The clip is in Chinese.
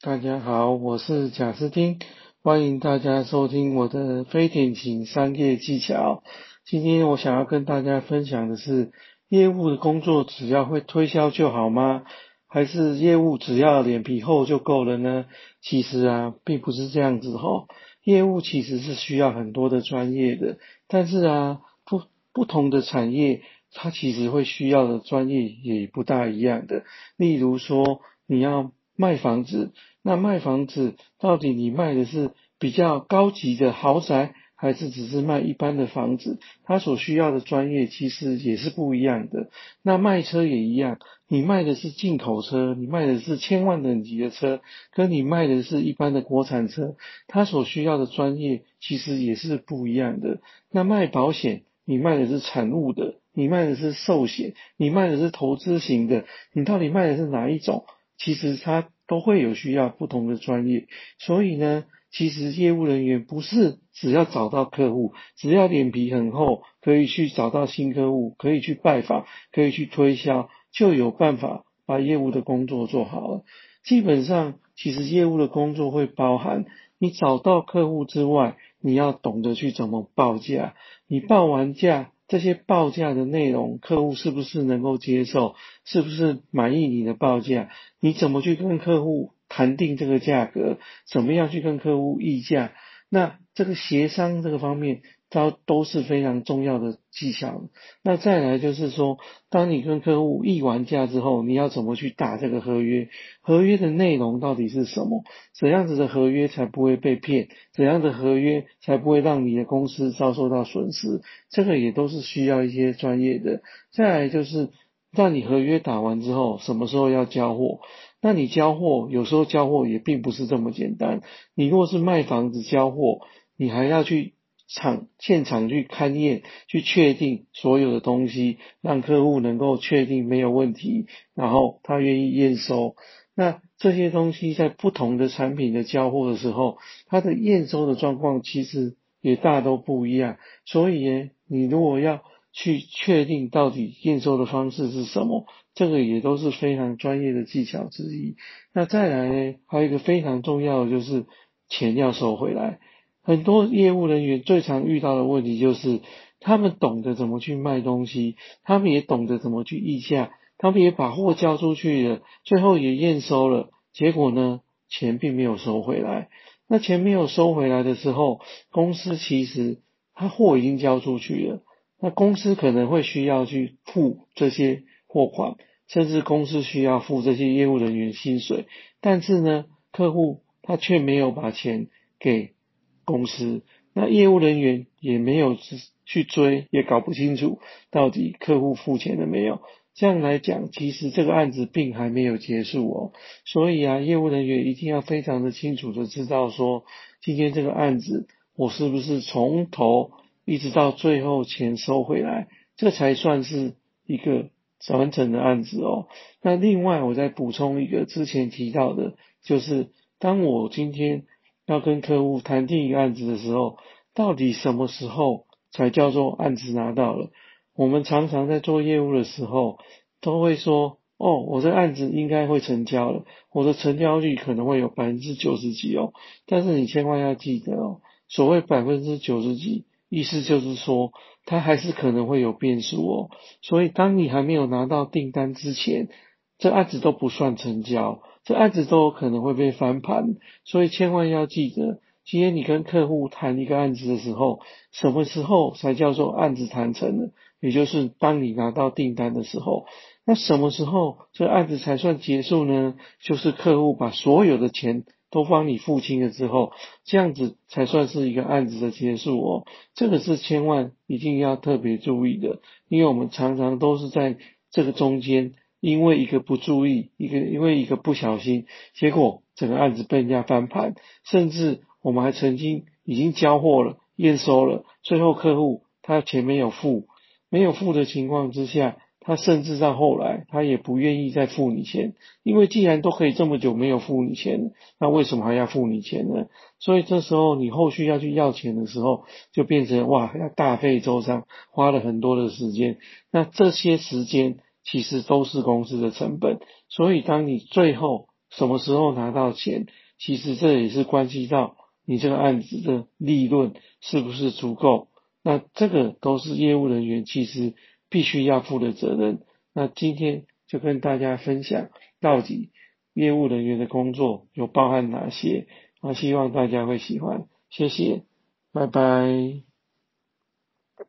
大家好，我是贾斯汀，欢迎大家收听我的非典型商业技巧。今天我想要跟大家分享的是，业务的工作只要会推销就好吗？还是业务只要脸皮厚就够了呢？其实啊，并不是这样子哈。业务其实是需要很多的专业的，但是啊，不不同的产业，它其实会需要的专业也不大一样的。例如说，你要卖房子，那卖房子到底你卖的是比较高级的豪宅，还是只是卖一般的房子？它所需要的专业其实也是不一样的。那卖车也一样，你卖的是进口车，你卖的是千万等级的车，跟你卖的是一般的国产车，它所需要的专业其实也是不一样的。那卖保险，你卖的是产物的，你卖的是寿险，你卖的是投资型的，你到底卖的是哪一种？其实它都会有需要不同的专业，所以呢，其实业务人员不是只要找到客户，只要脸皮很厚，可以去找到新客户，可以去拜访，可以去推销，就有办法把业务的工作做好了。基本上，其实业务的工作会包含你找到客户之外，你要懂得去怎么报价，你报完价。这些报价的内容，客户是不是能够接受？是不是满意你的报价？你怎么去跟客户谈定这个价格？怎么样去跟客户议价？那这个协商这个方面。它都是非常重要的技巧。那再来就是说，当你跟客户议完价之后，你要怎么去打这个合约？合约的内容到底是什么？怎样子的合约才不会被骗？怎样的合约才不会让你的公司遭受到损失？这个也都是需要一些专业的。再来就是，让你合约打完之后，什么时候要交货？那你交货有时候交货也并不是这么简单。你如果是卖房子交货，你还要去。场现场去勘验，去确定所有的东西，让客户能够确定没有问题，然后他愿意验收。那这些东西在不同的产品的交货的时候，它的验收的状况其实也大都不一样。所以呢，你如果要去确定到底验收的方式是什么，这个也都是非常专业的技巧之一。那再来呢，还有一个非常重要的就是钱要收回来。很多业务人员最常遇到的问题就是，他们懂得怎么去卖东西，他们也懂得怎么去议价，他们也把货交出去了，最后也验收了，结果呢，钱并没有收回来。那钱没有收回来的时候，公司其实他货已经交出去了，那公司可能会需要去付这些货款，甚至公司需要付这些业务人员薪水，但是呢，客户他却没有把钱给。公司那业务人员也没有去追，也搞不清楚到底客户付钱了没有。这样来讲，其实这个案子并还没有结束哦。所以啊，业务人员一定要非常的清楚的知道说，今天这个案子我是不是从头一直到最后钱收回来，这才算是一个完整的案子哦。那另外我再补充一个之前提到的，就是当我今天。要跟客户谈定一个案子的时候，到底什么时候才叫做案子拿到了？我们常常在做业务的时候，都会说：“哦，我这案子应该会成交了，我的成交率可能会有百分之九十几哦。”但是你千万要记得哦，所谓百分之九十几，意思就是说，它还是可能会有变数哦。所以，当你还没有拿到订单之前，这案子都不算成交。这案子都有可能会被翻盘，所以千万要记得，今天你跟客户谈一个案子的时候，什么时候才叫做案子谈成了？也就是当你拿到订单的时候，那什么时候这案子才算结束呢？就是客户把所有的钱都帮你付清了之后，这样子才算是一个案子的结束哦。这个是千万一定要特别注意的，因为我们常常都是在这个中间。因为一个不注意，一个因为一个不小心，结果整个案子被人家翻盘，甚至我们还曾经已经交货了、验收了，最后客户他钱没有付，没有付的情况之下，他甚至到后来他也不愿意再付你钱，因为既然都可以这么久没有付你钱，那为什么还要付你钱呢？所以这时候你后续要去要钱的时候，就变成哇要大费周章，花了很多的时间，那这些时间。其实都是公司的成本，所以当你最后什么时候拿到钱，其实这也是关系到你这个案子的利润是不是足够。那这个都是业务人员其实必须要负的责任。那今天就跟大家分享到底业务人员的工作有包含哪些，啊，希望大家会喜欢，谢谢，拜拜。